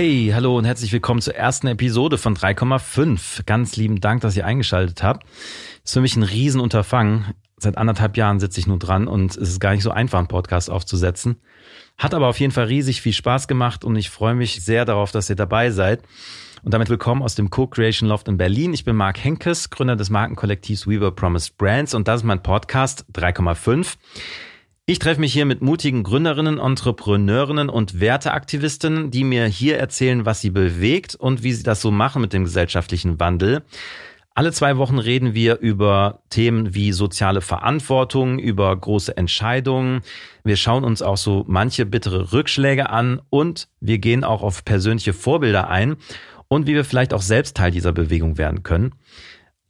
Hey, hallo und herzlich willkommen zur ersten Episode von 3,5. Ganz lieben Dank, dass ihr eingeschaltet habt. Ist für mich ein Riesenunterfangen. Seit anderthalb Jahren sitze ich nur dran und es ist gar nicht so einfach, einen Podcast aufzusetzen. Hat aber auf jeden Fall riesig viel Spaß gemacht und ich freue mich sehr darauf, dass ihr dabei seid. Und damit willkommen aus dem Co-Creation Loft in Berlin. Ich bin Marc Henkes, Gründer des Markenkollektivs Weaver Promised Brands und das ist mein Podcast 3,5. Ich treffe mich hier mit mutigen Gründerinnen, Entrepreneurinnen und Werteaktivistinnen, die mir hier erzählen, was sie bewegt und wie sie das so machen mit dem gesellschaftlichen Wandel. Alle zwei Wochen reden wir über Themen wie soziale Verantwortung, über große Entscheidungen. Wir schauen uns auch so manche bittere Rückschläge an und wir gehen auch auf persönliche Vorbilder ein und wie wir vielleicht auch selbst Teil dieser Bewegung werden können.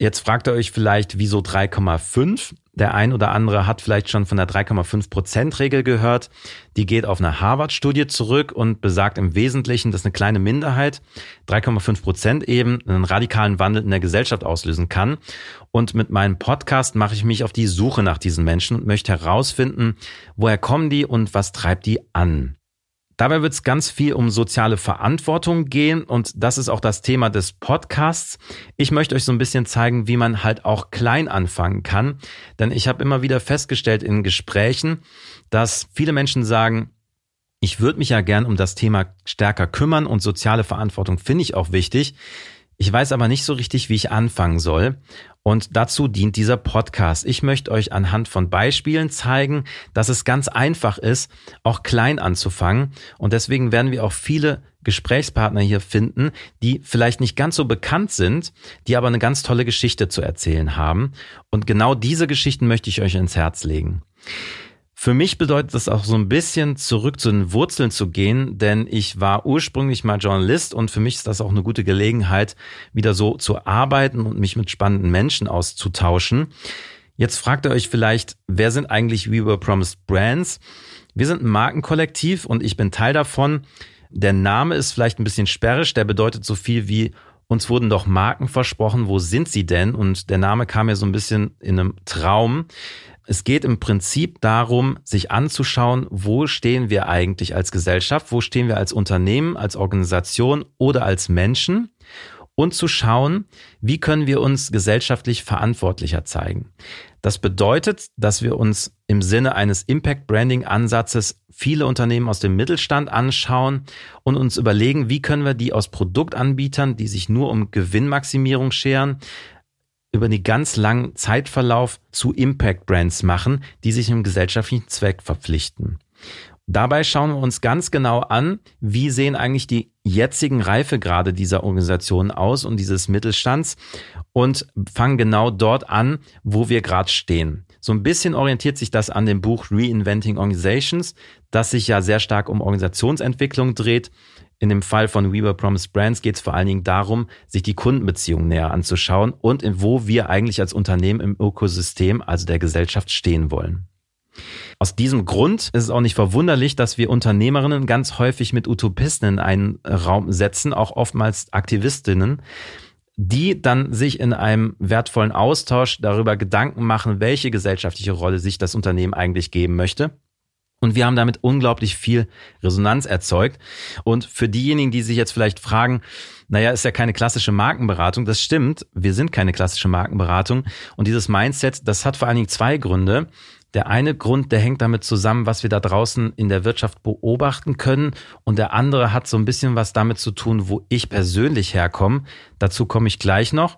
Jetzt fragt ihr euch vielleicht, wieso 3,5? Der ein oder andere hat vielleicht schon von der 3,5 Prozent Regel gehört. Die geht auf eine Harvard-Studie zurück und besagt im Wesentlichen, dass eine kleine Minderheit, 3,5 Prozent eben, einen radikalen Wandel in der Gesellschaft auslösen kann. Und mit meinem Podcast mache ich mich auf die Suche nach diesen Menschen und möchte herausfinden, woher kommen die und was treibt die an. Dabei wird es ganz viel um soziale Verantwortung gehen und das ist auch das Thema des Podcasts. Ich möchte euch so ein bisschen zeigen, wie man halt auch klein anfangen kann, denn ich habe immer wieder festgestellt in Gesprächen, dass viele Menschen sagen, ich würde mich ja gern um das Thema stärker kümmern und soziale Verantwortung finde ich auch wichtig. Ich weiß aber nicht so richtig, wie ich anfangen soll. Und dazu dient dieser Podcast. Ich möchte euch anhand von Beispielen zeigen, dass es ganz einfach ist, auch klein anzufangen. Und deswegen werden wir auch viele Gesprächspartner hier finden, die vielleicht nicht ganz so bekannt sind, die aber eine ganz tolle Geschichte zu erzählen haben. Und genau diese Geschichten möchte ich euch ins Herz legen. Für mich bedeutet das auch so ein bisschen zurück zu den Wurzeln zu gehen, denn ich war ursprünglich mal Journalist und für mich ist das auch eine gute Gelegenheit, wieder so zu arbeiten und mich mit spannenden Menschen auszutauschen. Jetzt fragt ihr euch vielleicht, wer sind eigentlich We Were Promised Brands? Wir sind ein Markenkollektiv und ich bin Teil davon. Der Name ist vielleicht ein bisschen sperrisch, der bedeutet so viel wie uns wurden doch Marken versprochen, wo sind sie denn? Und der Name kam mir so ein bisschen in einem Traum. Es geht im Prinzip darum, sich anzuschauen, wo stehen wir eigentlich als Gesellschaft, wo stehen wir als Unternehmen, als Organisation oder als Menschen und zu schauen, wie können wir uns gesellschaftlich verantwortlicher zeigen. Das bedeutet, dass wir uns im Sinne eines Impact Branding Ansatzes viele Unternehmen aus dem Mittelstand anschauen und uns überlegen, wie können wir die aus Produktanbietern, die sich nur um Gewinnmaximierung scheren, über einen ganz langen Zeitverlauf zu Impact Brands machen, die sich im gesellschaftlichen Zweck verpflichten. Dabei schauen wir uns ganz genau an, wie sehen eigentlich die jetzigen Reifegrade dieser Organisation aus und dieses Mittelstands und fangen genau dort an, wo wir gerade stehen. So ein bisschen orientiert sich das an dem Buch Reinventing Organizations, das sich ja sehr stark um Organisationsentwicklung dreht. In dem Fall von Weaver Promise Brands geht es vor allen Dingen darum, sich die Kundenbeziehungen näher anzuschauen und in wo wir eigentlich als Unternehmen im Ökosystem, also der Gesellschaft, stehen wollen. Aus diesem Grund ist es auch nicht verwunderlich, dass wir Unternehmerinnen ganz häufig mit Utopisten in einen Raum setzen, auch oftmals Aktivistinnen, die dann sich in einem wertvollen Austausch darüber Gedanken machen, welche gesellschaftliche Rolle sich das Unternehmen eigentlich geben möchte und wir haben damit unglaublich viel Resonanz erzeugt. Und für diejenigen, die sich jetzt vielleicht fragen, naja, ist ja keine klassische Markenberatung. Das stimmt. Wir sind keine klassische Markenberatung. Und dieses Mindset, das hat vor allen Dingen zwei Gründe. Der eine Grund, der hängt damit zusammen, was wir da draußen in der Wirtschaft beobachten können. Und der andere hat so ein bisschen was damit zu tun, wo ich persönlich herkomme. Dazu komme ich gleich noch.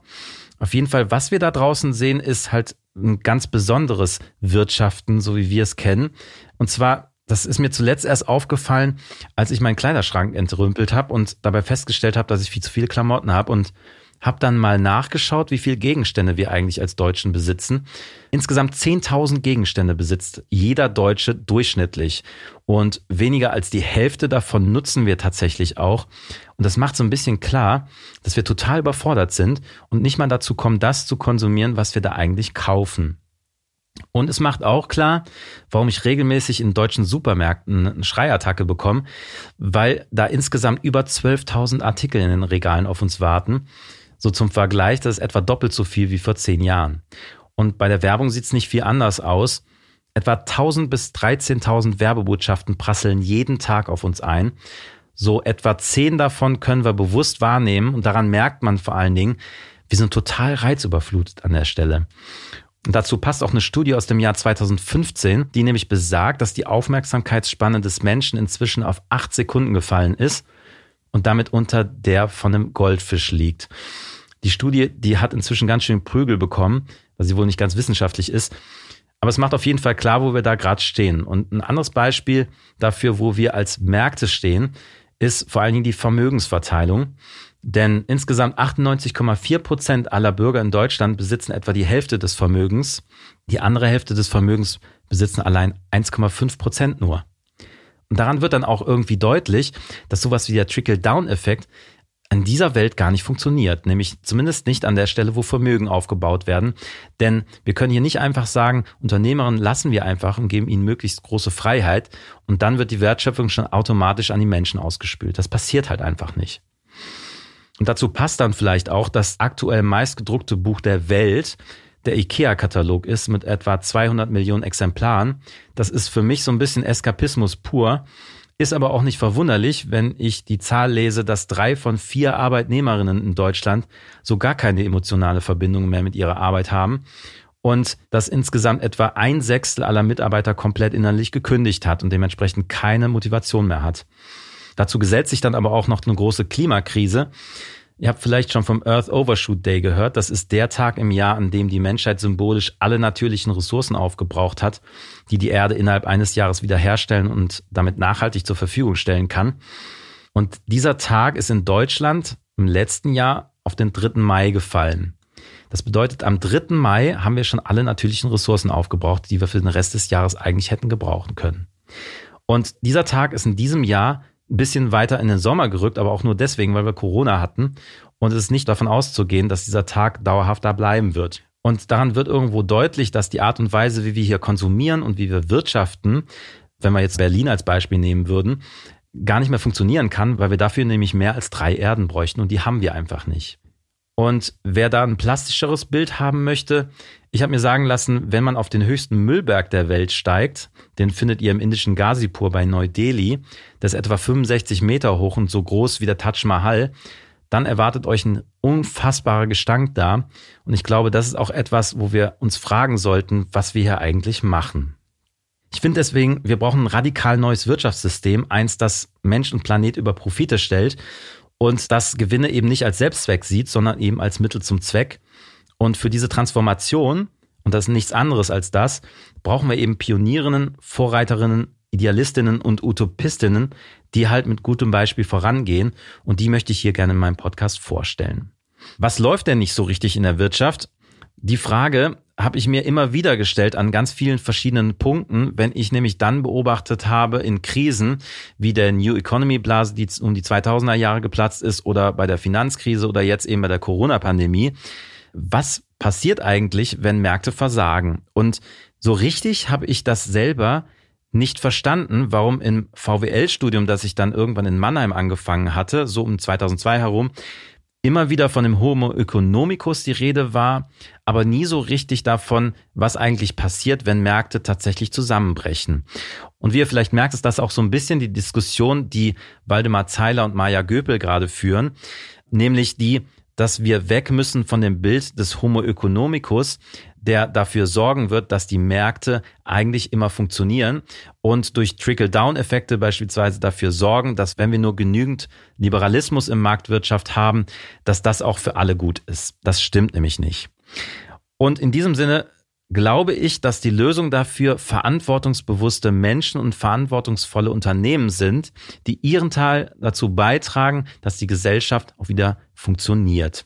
Auf jeden Fall, was wir da draußen sehen, ist halt ein ganz besonderes Wirtschaften, so wie wir es kennen. Und zwar, das ist mir zuletzt erst aufgefallen, als ich meinen Kleiderschrank entrümpelt habe und dabei festgestellt habe, dass ich viel zu viele Klamotten habe und habe dann mal nachgeschaut, wie viele Gegenstände wir eigentlich als Deutschen besitzen. Insgesamt 10.000 Gegenstände besitzt jeder Deutsche durchschnittlich. Und weniger als die Hälfte davon nutzen wir tatsächlich auch. Und das macht so ein bisschen klar, dass wir total überfordert sind und nicht mal dazu kommen, das zu konsumieren, was wir da eigentlich kaufen. Und es macht auch klar, warum ich regelmäßig in deutschen Supermärkten eine Schreiattacke bekomme, weil da insgesamt über 12.000 Artikel in den Regalen auf uns warten. So zum Vergleich, das ist etwa doppelt so viel wie vor zehn Jahren. Und bei der Werbung sieht es nicht viel anders aus. Etwa 1000 bis 13.000 Werbebotschaften prasseln jeden Tag auf uns ein. So etwa zehn davon können wir bewusst wahrnehmen und daran merkt man vor allen Dingen, wir sind total reizüberflutet an der Stelle. Und dazu passt auch eine Studie aus dem Jahr 2015, die nämlich besagt, dass die Aufmerksamkeitsspanne des Menschen inzwischen auf acht Sekunden gefallen ist und damit unter der von einem Goldfisch liegt. Die Studie, die hat inzwischen ganz schön Prügel bekommen, weil sie wohl nicht ganz wissenschaftlich ist. Aber es macht auf jeden Fall klar, wo wir da gerade stehen. Und ein anderes Beispiel dafür, wo wir als Märkte stehen, ist vor allen Dingen die Vermögensverteilung. Denn insgesamt 98,4 Prozent aller Bürger in Deutschland besitzen etwa die Hälfte des Vermögens. Die andere Hälfte des Vermögens besitzen allein 1,5 Prozent nur. Und daran wird dann auch irgendwie deutlich, dass sowas wie der Trickle-Down-Effekt an dieser Welt gar nicht funktioniert, nämlich zumindest nicht an der Stelle, wo Vermögen aufgebaut werden. Denn wir können hier nicht einfach sagen, Unternehmerinnen lassen wir einfach und geben ihnen möglichst große Freiheit und dann wird die Wertschöpfung schon automatisch an die Menschen ausgespült. Das passiert halt einfach nicht. Und dazu passt dann vielleicht auch das aktuell meistgedruckte Buch der Welt, der IKEA-Katalog ist mit etwa 200 Millionen Exemplaren. Das ist für mich so ein bisschen Eskapismus pur. Ist aber auch nicht verwunderlich, wenn ich die Zahl lese, dass drei von vier Arbeitnehmerinnen in Deutschland so gar keine emotionale Verbindung mehr mit ihrer Arbeit haben und dass insgesamt etwa ein Sechstel aller Mitarbeiter komplett innerlich gekündigt hat und dementsprechend keine Motivation mehr hat. Dazu gesellt sich dann aber auch noch eine große Klimakrise, Ihr habt vielleicht schon vom Earth Overshoot Day gehört. Das ist der Tag im Jahr, an dem die Menschheit symbolisch alle natürlichen Ressourcen aufgebraucht hat, die die Erde innerhalb eines Jahres wiederherstellen und damit nachhaltig zur Verfügung stellen kann. Und dieser Tag ist in Deutschland im letzten Jahr auf den 3. Mai gefallen. Das bedeutet, am 3. Mai haben wir schon alle natürlichen Ressourcen aufgebraucht, die wir für den Rest des Jahres eigentlich hätten gebrauchen können. Und dieser Tag ist in diesem Jahr ein bisschen weiter in den Sommer gerückt, aber auch nur deswegen, weil wir Corona hatten. Und es ist nicht davon auszugehen, dass dieser Tag dauerhaft da bleiben wird. Und daran wird irgendwo deutlich, dass die Art und Weise, wie wir hier konsumieren und wie wir wirtschaften, wenn wir jetzt Berlin als Beispiel nehmen würden, gar nicht mehr funktionieren kann, weil wir dafür nämlich mehr als drei Erden bräuchten und die haben wir einfach nicht. Und wer da ein plastischeres Bild haben möchte, ich habe mir sagen lassen, wenn man auf den höchsten Müllberg der Welt steigt, den findet ihr im indischen Ghazipur bei Neu-Delhi, der ist etwa 65 Meter hoch und so groß wie der Taj Mahal, dann erwartet euch ein unfassbarer Gestank da. Und ich glaube, das ist auch etwas, wo wir uns fragen sollten, was wir hier eigentlich machen. Ich finde deswegen, wir brauchen ein radikal neues Wirtschaftssystem, eins, das Mensch und Planet über Profite stellt und das Gewinne eben nicht als Selbstzweck sieht, sondern eben als Mittel zum Zweck. Und für diese Transformation, und das ist nichts anderes als das, brauchen wir eben Pionierinnen, Vorreiterinnen, Idealistinnen und Utopistinnen, die halt mit gutem Beispiel vorangehen. Und die möchte ich hier gerne in meinem Podcast vorstellen. Was läuft denn nicht so richtig in der Wirtschaft? Die Frage habe ich mir immer wieder gestellt an ganz vielen verschiedenen Punkten, wenn ich nämlich dann beobachtet habe in Krisen wie der New Economy Blase, die um die 2000er Jahre geplatzt ist oder bei der Finanzkrise oder jetzt eben bei der Corona-Pandemie. Was passiert eigentlich, wenn Märkte versagen? Und so richtig habe ich das selber nicht verstanden, warum im VWL-Studium, das ich dann irgendwann in Mannheim angefangen hatte, so um 2002 herum, immer wieder von dem Homo economicus die Rede war, aber nie so richtig davon, was eigentlich passiert, wenn Märkte tatsächlich zusammenbrechen. Und wie ihr vielleicht merkt, ist das auch so ein bisschen die Diskussion, die Waldemar Zeiler und Maja Göpel gerade führen, nämlich die, dass wir weg müssen von dem Bild des Homo economicus, der dafür sorgen wird, dass die Märkte eigentlich immer funktionieren und durch Trickle-Down-Effekte beispielsweise dafür sorgen, dass wenn wir nur genügend Liberalismus im Marktwirtschaft haben, dass das auch für alle gut ist. Das stimmt nämlich nicht. Und in diesem Sinne glaube ich, dass die Lösung dafür verantwortungsbewusste Menschen und verantwortungsvolle Unternehmen sind, die ihren Teil dazu beitragen, dass die Gesellschaft auch wieder funktioniert.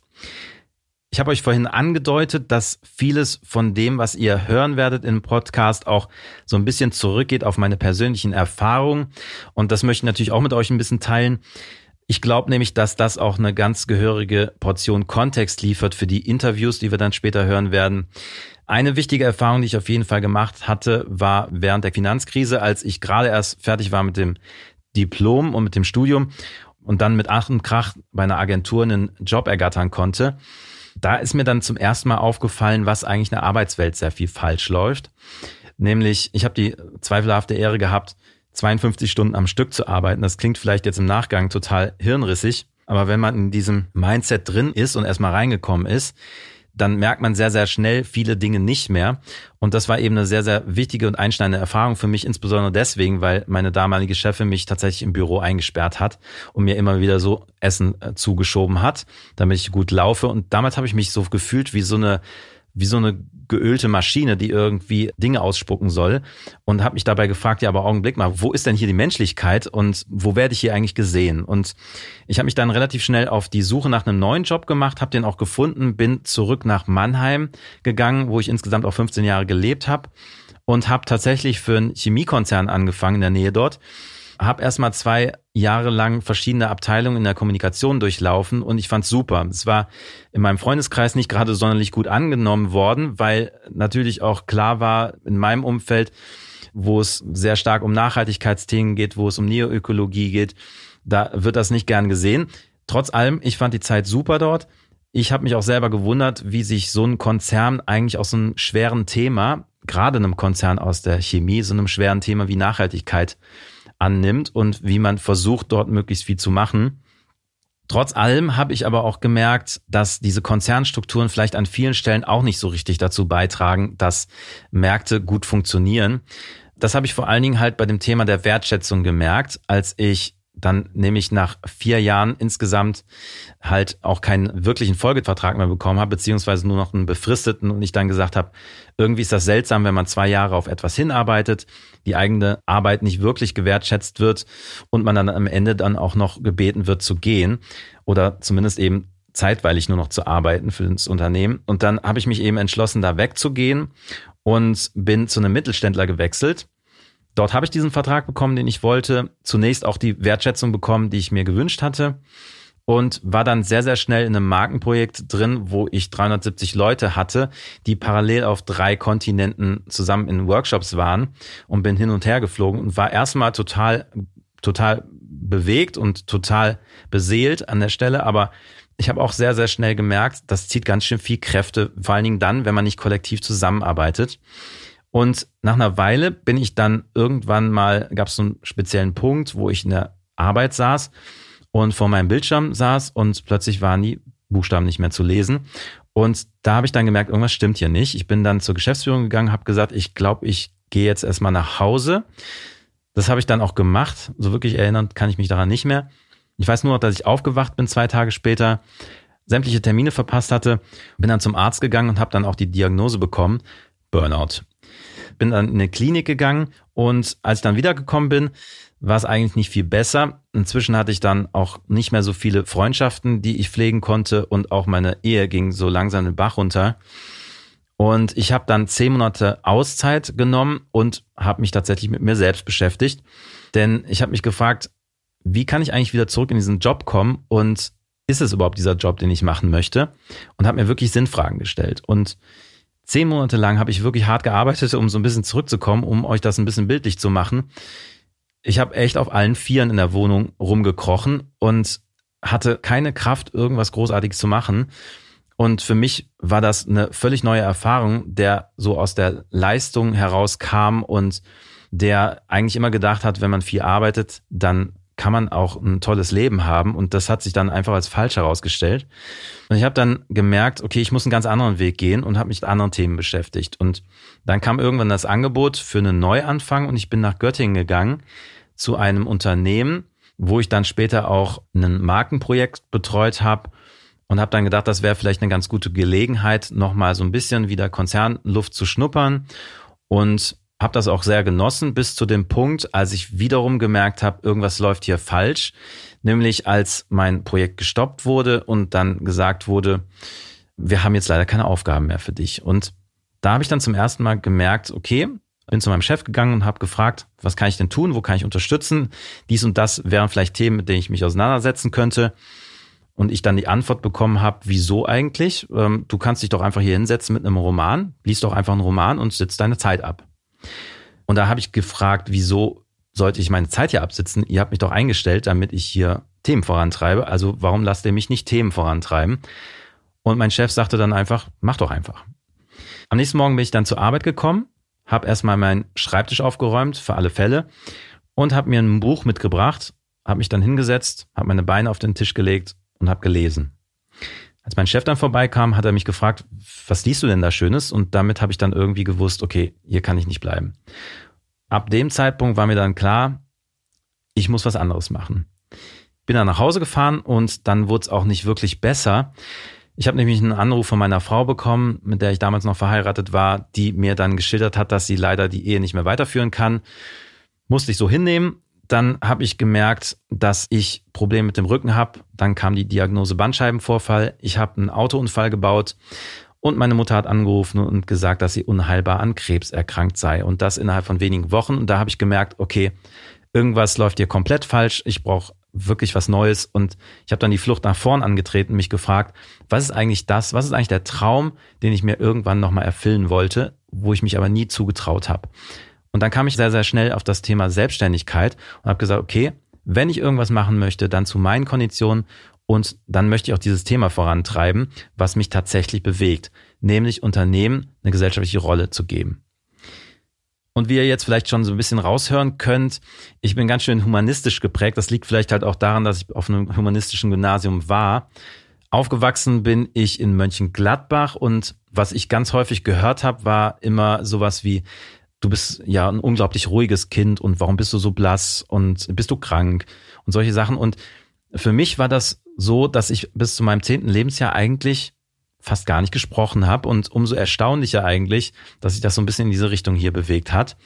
Ich habe euch vorhin angedeutet, dass vieles von dem, was ihr hören werdet im Podcast, auch so ein bisschen zurückgeht auf meine persönlichen Erfahrungen. Und das möchte ich natürlich auch mit euch ein bisschen teilen. Ich glaube nämlich, dass das auch eine ganz gehörige Portion Kontext liefert für die Interviews, die wir dann später hören werden. Eine wichtige Erfahrung, die ich auf jeden Fall gemacht hatte, war während der Finanzkrise, als ich gerade erst fertig war mit dem Diplom und mit dem Studium und dann mit Ach und Krach bei einer Agentur einen Job ergattern konnte da ist mir dann zum ersten Mal aufgefallen, was eigentlich in der Arbeitswelt sehr viel falsch läuft. Nämlich, ich habe die zweifelhafte Ehre gehabt, 52 Stunden am Stück zu arbeiten. Das klingt vielleicht jetzt im Nachgang total hirnrissig, aber wenn man in diesem Mindset drin ist und erstmal reingekommen ist, dann merkt man sehr, sehr schnell viele Dinge nicht mehr. Und das war eben eine sehr, sehr wichtige und einschneidende Erfahrung für mich, insbesondere deswegen, weil meine damalige Chefin mich tatsächlich im Büro eingesperrt hat und mir immer wieder so Essen äh, zugeschoben hat, damit ich gut laufe. Und damals habe ich mich so gefühlt wie so eine wie so eine geölte Maschine, die irgendwie Dinge ausspucken soll und habe mich dabei gefragt, ja, aber Augenblick mal, wo ist denn hier die Menschlichkeit und wo werde ich hier eigentlich gesehen? Und ich habe mich dann relativ schnell auf die Suche nach einem neuen Job gemacht, habe den auch gefunden, bin zurück nach Mannheim gegangen, wo ich insgesamt auch 15 Jahre gelebt habe und habe tatsächlich für einen Chemiekonzern angefangen in der Nähe dort habe erstmal zwei Jahre lang verschiedene Abteilungen in der Kommunikation durchlaufen und ich fand's super. Es war in meinem Freundeskreis nicht gerade sonderlich gut angenommen worden, weil natürlich auch klar war, in meinem Umfeld, wo es sehr stark um Nachhaltigkeitsthemen geht, wo es um Neoökologie geht, da wird das nicht gern gesehen. Trotz allem, ich fand die Zeit super dort. Ich habe mich auch selber gewundert, wie sich so ein Konzern eigentlich aus so einem schweren Thema, gerade einem Konzern aus der Chemie, so einem schweren Thema wie Nachhaltigkeit annimmt und wie man versucht, dort möglichst viel zu machen. Trotz allem habe ich aber auch gemerkt, dass diese Konzernstrukturen vielleicht an vielen Stellen auch nicht so richtig dazu beitragen, dass Märkte gut funktionieren. Das habe ich vor allen Dingen halt bei dem Thema der Wertschätzung gemerkt, als ich dann nämlich nach vier Jahren insgesamt halt auch keinen wirklichen Folgevertrag mehr bekommen habe, beziehungsweise nur noch einen befristeten und ich dann gesagt habe, irgendwie ist das seltsam, wenn man zwei Jahre auf etwas hinarbeitet, die eigene Arbeit nicht wirklich gewertschätzt wird und man dann am Ende dann auch noch gebeten wird zu gehen oder zumindest eben zeitweilig nur noch zu arbeiten für das Unternehmen. Und dann habe ich mich eben entschlossen, da wegzugehen und bin zu einem Mittelständler gewechselt Dort habe ich diesen Vertrag bekommen, den ich wollte. Zunächst auch die Wertschätzung bekommen, die ich mir gewünscht hatte. Und war dann sehr, sehr schnell in einem Markenprojekt drin, wo ich 370 Leute hatte, die parallel auf drei Kontinenten zusammen in Workshops waren und bin hin und her geflogen und war erstmal total, total bewegt und total beseelt an der Stelle. Aber ich habe auch sehr, sehr schnell gemerkt, das zieht ganz schön viel Kräfte, vor allen Dingen dann, wenn man nicht kollektiv zusammenarbeitet. Und nach einer Weile bin ich dann irgendwann mal, gab es so einen speziellen Punkt, wo ich in der Arbeit saß und vor meinem Bildschirm saß und plötzlich waren die Buchstaben nicht mehr zu lesen. Und da habe ich dann gemerkt, irgendwas stimmt hier nicht. Ich bin dann zur Geschäftsführung gegangen, habe gesagt, ich glaube, ich gehe jetzt erstmal nach Hause. Das habe ich dann auch gemacht. So wirklich erinnern kann ich mich daran nicht mehr. Ich weiß nur noch, dass ich aufgewacht bin zwei Tage später, sämtliche Termine verpasst hatte, bin dann zum Arzt gegangen und habe dann auch die Diagnose bekommen, Burnout bin dann in eine Klinik gegangen und als ich dann wiedergekommen bin, war es eigentlich nicht viel besser. Inzwischen hatte ich dann auch nicht mehr so viele Freundschaften, die ich pflegen konnte und auch meine Ehe ging so langsam den Bach runter. Und ich habe dann zehn Monate Auszeit genommen und habe mich tatsächlich mit mir selbst beschäftigt. Denn ich habe mich gefragt, wie kann ich eigentlich wieder zurück in diesen Job kommen und ist es überhaupt dieser Job, den ich machen möchte? Und habe mir wirklich Sinnfragen gestellt. Und Zehn Monate lang habe ich wirklich hart gearbeitet, um so ein bisschen zurückzukommen, um euch das ein bisschen bildlich zu machen. Ich habe echt auf allen Vieren in der Wohnung rumgekrochen und hatte keine Kraft, irgendwas Großartiges zu machen. Und für mich war das eine völlig neue Erfahrung, der so aus der Leistung herauskam und der eigentlich immer gedacht hat, wenn man viel arbeitet, dann kann man auch ein tolles Leben haben. Und das hat sich dann einfach als falsch herausgestellt. Und ich habe dann gemerkt, okay, ich muss einen ganz anderen Weg gehen und habe mich mit anderen Themen beschäftigt. Und dann kam irgendwann das Angebot für einen Neuanfang und ich bin nach Göttingen gegangen zu einem Unternehmen, wo ich dann später auch ein Markenprojekt betreut habe und habe dann gedacht, das wäre vielleicht eine ganz gute Gelegenheit, nochmal so ein bisschen wieder Konzernluft zu schnuppern und habe das auch sehr genossen bis zu dem Punkt, als ich wiederum gemerkt habe, irgendwas läuft hier falsch, nämlich als mein Projekt gestoppt wurde und dann gesagt wurde, wir haben jetzt leider keine Aufgaben mehr für dich. Und da habe ich dann zum ersten Mal gemerkt, okay, bin zu meinem Chef gegangen und habe gefragt, was kann ich denn tun, wo kann ich unterstützen? Dies und das wären vielleicht Themen, mit denen ich mich auseinandersetzen könnte. Und ich dann die Antwort bekommen habe, wieso eigentlich? Ähm, du kannst dich doch einfach hier hinsetzen mit einem Roman, liest doch einfach einen Roman und sitzt deine Zeit ab. Und da habe ich gefragt, wieso sollte ich meine Zeit hier absitzen? Ihr habt mich doch eingestellt, damit ich hier Themen vorantreibe. Also warum lasst ihr mich nicht Themen vorantreiben? Und mein Chef sagte dann einfach, mach doch einfach. Am nächsten Morgen bin ich dann zur Arbeit gekommen, habe erstmal meinen Schreibtisch aufgeräumt für alle Fälle und habe mir ein Buch mitgebracht, habe mich dann hingesetzt, habe meine Beine auf den Tisch gelegt und habe gelesen. Als mein Chef dann vorbeikam, hat er mich gefragt, was liest du denn da Schönes? Und damit habe ich dann irgendwie gewusst, okay, hier kann ich nicht bleiben. Ab dem Zeitpunkt war mir dann klar, ich muss was anderes machen. Bin dann nach Hause gefahren und dann wurde es auch nicht wirklich besser. Ich habe nämlich einen Anruf von meiner Frau bekommen, mit der ich damals noch verheiratet war, die mir dann geschildert hat, dass sie leider die Ehe nicht mehr weiterführen kann. Musste ich so hinnehmen. Dann habe ich gemerkt, dass ich Probleme mit dem Rücken habe. Dann kam die Diagnose Bandscheibenvorfall. Ich habe einen Autounfall gebaut und meine Mutter hat angerufen und gesagt, dass sie unheilbar an Krebs erkrankt sei. Und das innerhalb von wenigen Wochen. Und da habe ich gemerkt, okay, irgendwas läuft hier komplett falsch. Ich brauche wirklich was Neues. Und ich habe dann die Flucht nach vorn angetreten, mich gefragt, was ist eigentlich das, was ist eigentlich der Traum, den ich mir irgendwann nochmal erfüllen wollte, wo ich mich aber nie zugetraut habe. Und dann kam ich sehr, sehr schnell auf das Thema Selbstständigkeit und habe gesagt, okay, wenn ich irgendwas machen möchte, dann zu meinen Konditionen und dann möchte ich auch dieses Thema vorantreiben, was mich tatsächlich bewegt, nämlich Unternehmen eine gesellschaftliche Rolle zu geben. Und wie ihr jetzt vielleicht schon so ein bisschen raushören könnt, ich bin ganz schön humanistisch geprägt. Das liegt vielleicht halt auch daran, dass ich auf einem humanistischen Gymnasium war. Aufgewachsen bin ich in Mönchengladbach und was ich ganz häufig gehört habe, war immer sowas wie, du bist ja ein unglaublich ruhiges Kind und warum bist du so blass und bist du krank und solche Sachen. Und für mich war das so, dass ich bis zu meinem zehnten Lebensjahr eigentlich fast gar nicht gesprochen habe und umso erstaunlicher eigentlich, dass sich das so ein bisschen in diese Richtung hier bewegt hat.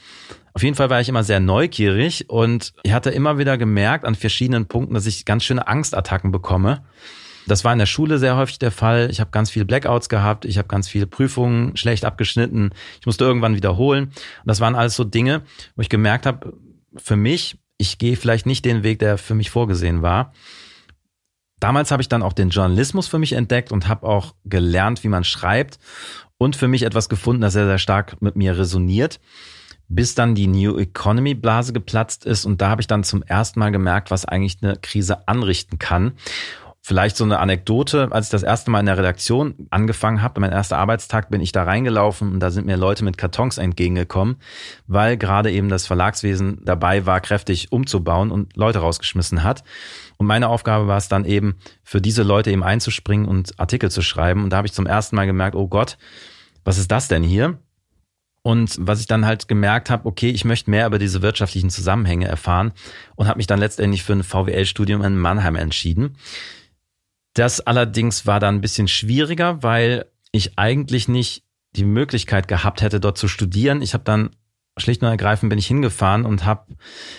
Auf jeden Fall war ich immer sehr neugierig und ich hatte immer wieder gemerkt an verschiedenen Punkten, dass ich ganz schöne Angstattacken bekomme. Das war in der Schule sehr häufig der Fall. Ich habe ganz viele Blackouts gehabt, ich habe ganz viele Prüfungen schlecht abgeschnitten, ich musste irgendwann wiederholen. Und das waren alles so Dinge, wo ich gemerkt habe, für mich, ich gehe vielleicht nicht den Weg, der für mich vorgesehen war. Damals habe ich dann auch den Journalismus für mich entdeckt und habe auch gelernt, wie man schreibt und für mich etwas gefunden, das sehr, sehr stark mit mir resoniert, bis dann die New Economy Blase geplatzt ist und da habe ich dann zum ersten Mal gemerkt, was eigentlich eine Krise anrichten kann. Vielleicht so eine Anekdote, als ich das erste Mal in der Redaktion angefangen habe, mein erster Arbeitstag bin ich da reingelaufen und da sind mir Leute mit Kartons entgegengekommen, weil gerade eben das Verlagswesen dabei war, kräftig umzubauen und Leute rausgeschmissen hat. Und meine Aufgabe war es dann eben, für diese Leute eben einzuspringen und Artikel zu schreiben. Und da habe ich zum ersten Mal gemerkt, oh Gott, was ist das denn hier? Und was ich dann halt gemerkt habe, okay, ich möchte mehr über diese wirtschaftlichen Zusammenhänge erfahren und habe mich dann letztendlich für ein VWL-Studium in Mannheim entschieden. Das allerdings war dann ein bisschen schwieriger, weil ich eigentlich nicht die Möglichkeit gehabt hätte, dort zu studieren. Ich habe dann schlicht und ergreifend bin ich hingefahren und habe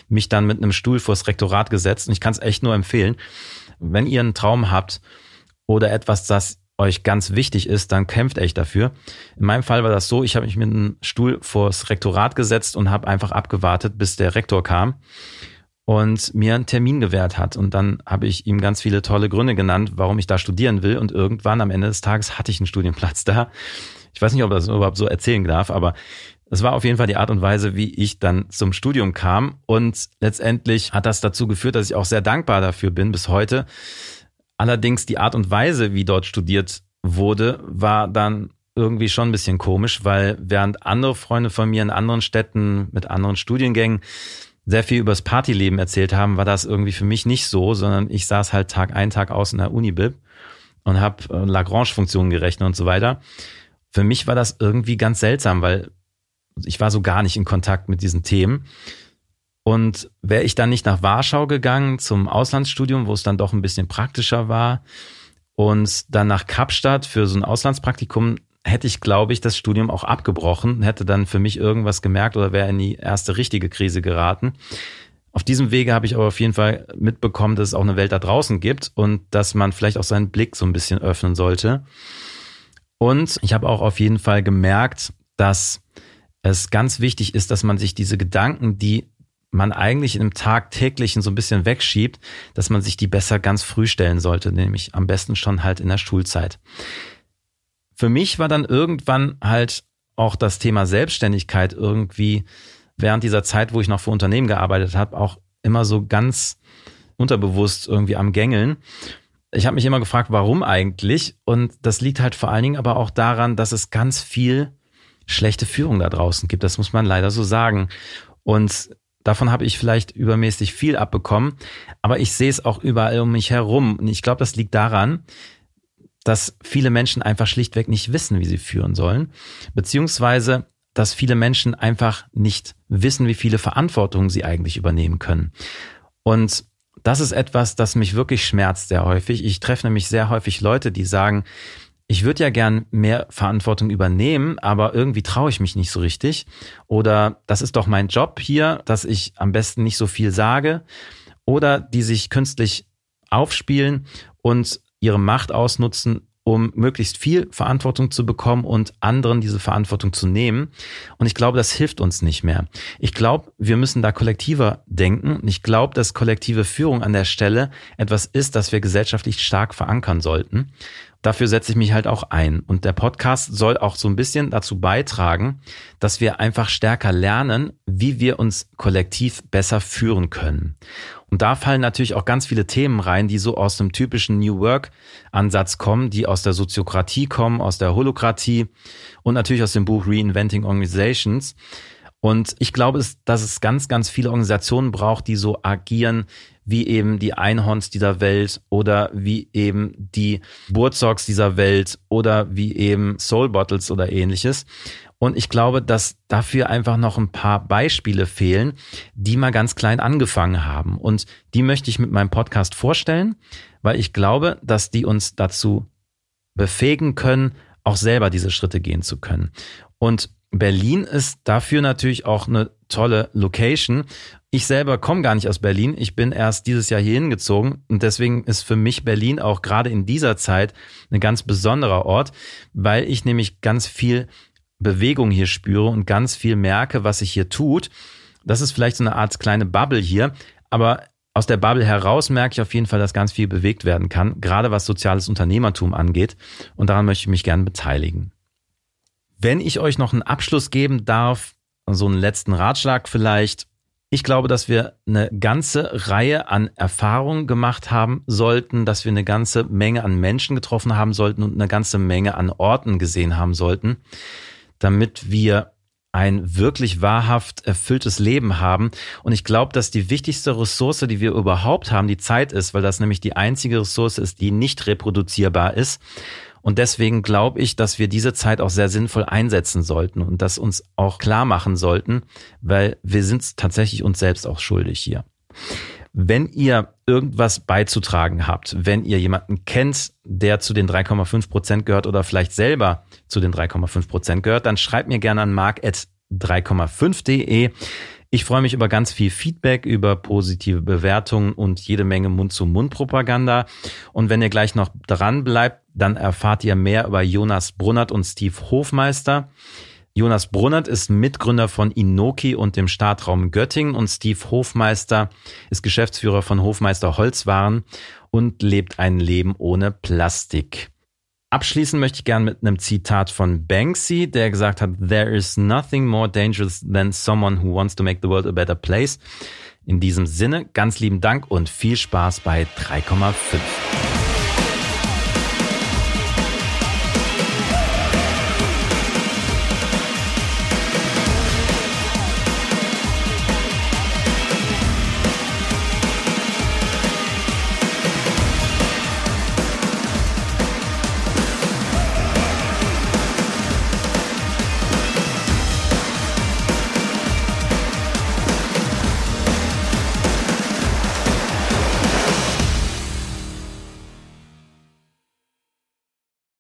mich dann mit einem Stuhl vors Rektorat gesetzt. Und ich kann es echt nur empfehlen, wenn ihr einen Traum habt oder etwas, das euch ganz wichtig ist, dann kämpft echt dafür. In meinem Fall war das so, ich habe mich mit einem Stuhl vors Rektorat gesetzt und habe einfach abgewartet, bis der Rektor kam und mir einen Termin gewährt hat. Und dann habe ich ihm ganz viele tolle Gründe genannt, warum ich da studieren will. Und irgendwann am Ende des Tages hatte ich einen Studienplatz da. Ich weiß nicht, ob das überhaupt so erzählen darf, aber es war auf jeden Fall die Art und Weise, wie ich dann zum Studium kam. Und letztendlich hat das dazu geführt, dass ich auch sehr dankbar dafür bin bis heute. Allerdings die Art und Weise, wie dort studiert wurde, war dann irgendwie schon ein bisschen komisch, weil während andere Freunde von mir in anderen Städten mit anderen Studiengängen sehr viel übers Partyleben erzählt haben, war das irgendwie für mich nicht so, sondern ich saß halt Tag ein, Tag aus in der Unibib und habe äh, Lagrange-Funktionen gerechnet und so weiter. Für mich war das irgendwie ganz seltsam, weil ich war so gar nicht in Kontakt mit diesen Themen. Und wäre ich dann nicht nach Warschau gegangen zum Auslandsstudium, wo es dann doch ein bisschen praktischer war, und dann nach Kapstadt für so ein Auslandspraktikum, hätte ich, glaube ich, das Studium auch abgebrochen, hätte dann für mich irgendwas gemerkt oder wäre in die erste richtige Krise geraten. Auf diesem Wege habe ich aber auf jeden Fall mitbekommen, dass es auch eine Welt da draußen gibt und dass man vielleicht auch seinen Blick so ein bisschen öffnen sollte. Und ich habe auch auf jeden Fall gemerkt, dass es ganz wichtig ist, dass man sich diese Gedanken, die man eigentlich einem tagtäglichen so ein bisschen wegschiebt, dass man sich die besser ganz früh stellen sollte, nämlich am besten schon halt in der Schulzeit. Für mich war dann irgendwann halt auch das Thema Selbstständigkeit irgendwie während dieser Zeit, wo ich noch für Unternehmen gearbeitet habe, auch immer so ganz unterbewusst irgendwie am Gängeln. Ich habe mich immer gefragt, warum eigentlich? Und das liegt halt vor allen Dingen aber auch daran, dass es ganz viel schlechte Führung da draußen gibt. Das muss man leider so sagen. Und davon habe ich vielleicht übermäßig viel abbekommen, aber ich sehe es auch überall um mich herum. Und ich glaube, das liegt daran, dass viele Menschen einfach schlichtweg nicht wissen, wie sie führen sollen, beziehungsweise dass viele Menschen einfach nicht wissen, wie viele Verantwortungen sie eigentlich übernehmen können. Und das ist etwas, das mich wirklich schmerzt sehr häufig. Ich treffe nämlich sehr häufig Leute, die sagen, ich würde ja gern mehr Verantwortung übernehmen, aber irgendwie traue ich mich nicht so richtig. Oder das ist doch mein Job hier, dass ich am besten nicht so viel sage. Oder die sich künstlich aufspielen und ihre Macht ausnutzen, um möglichst viel Verantwortung zu bekommen und anderen diese Verantwortung zu nehmen. Und ich glaube, das hilft uns nicht mehr. Ich glaube, wir müssen da kollektiver denken. Ich glaube, dass kollektive Führung an der Stelle etwas ist, das wir gesellschaftlich stark verankern sollten. Dafür setze ich mich halt auch ein. Und der Podcast soll auch so ein bisschen dazu beitragen, dass wir einfach stärker lernen, wie wir uns kollektiv besser führen können. Und da fallen natürlich auch ganz viele Themen rein, die so aus dem typischen New Work Ansatz kommen, die aus der Soziokratie kommen, aus der Holokratie und natürlich aus dem Buch Reinventing Organizations. Und ich glaube, dass es ganz, ganz viele Organisationen braucht, die so agieren wie eben die Einhorns dieser Welt oder wie eben die Burzocks dieser Welt oder wie eben Soul Bottles oder ähnliches. Und ich glaube, dass dafür einfach noch ein paar Beispiele fehlen, die mal ganz klein angefangen haben. Und die möchte ich mit meinem Podcast vorstellen, weil ich glaube, dass die uns dazu befähigen können, auch selber diese Schritte gehen zu können. Und Berlin ist dafür natürlich auch eine tolle Location. Ich selber komme gar nicht aus Berlin. Ich bin erst dieses Jahr hier hingezogen und deswegen ist für mich Berlin auch gerade in dieser Zeit ein ganz besonderer Ort, weil ich nämlich ganz viel Bewegung hier spüre und ganz viel merke, was sich hier tut. Das ist vielleicht so eine Art kleine Bubble hier, aber aus der Bubble heraus merke ich auf jeden Fall, dass ganz viel bewegt werden kann, gerade was soziales Unternehmertum angeht. Und daran möchte ich mich gerne beteiligen. Wenn ich euch noch einen Abschluss geben darf, so einen letzten Ratschlag vielleicht. Ich glaube, dass wir eine ganze Reihe an Erfahrungen gemacht haben sollten, dass wir eine ganze Menge an Menschen getroffen haben sollten und eine ganze Menge an Orten gesehen haben sollten, damit wir ein wirklich wahrhaft erfülltes Leben haben. Und ich glaube, dass die wichtigste Ressource, die wir überhaupt haben, die Zeit ist, weil das nämlich die einzige Ressource ist, die nicht reproduzierbar ist. Und deswegen glaube ich, dass wir diese Zeit auch sehr sinnvoll einsetzen sollten und das uns auch klar machen sollten, weil wir sind tatsächlich uns selbst auch schuldig hier. Wenn ihr irgendwas beizutragen habt, wenn ihr jemanden kennt, der zu den 3,5 Prozent gehört oder vielleicht selber zu den 3,5 Prozent gehört, dann schreibt mir gerne an mark.3,5.de. Ich freue mich über ganz viel Feedback, über positive Bewertungen und jede Menge Mund-zu-Mund-Propaganda. Und wenn ihr gleich noch dran bleibt, dann erfahrt ihr mehr über Jonas Brunnert und Steve Hofmeister. Jonas Brunnert ist Mitgründer von Inoki und dem Startraum Göttingen und Steve Hofmeister ist Geschäftsführer von Hofmeister Holzwaren und lebt ein Leben ohne Plastik. Abschließen möchte ich gern mit einem Zitat von Banksy, der gesagt hat, There is nothing more dangerous than someone who wants to make the world a better place. In diesem Sinne, ganz lieben Dank und viel Spaß bei 3,5.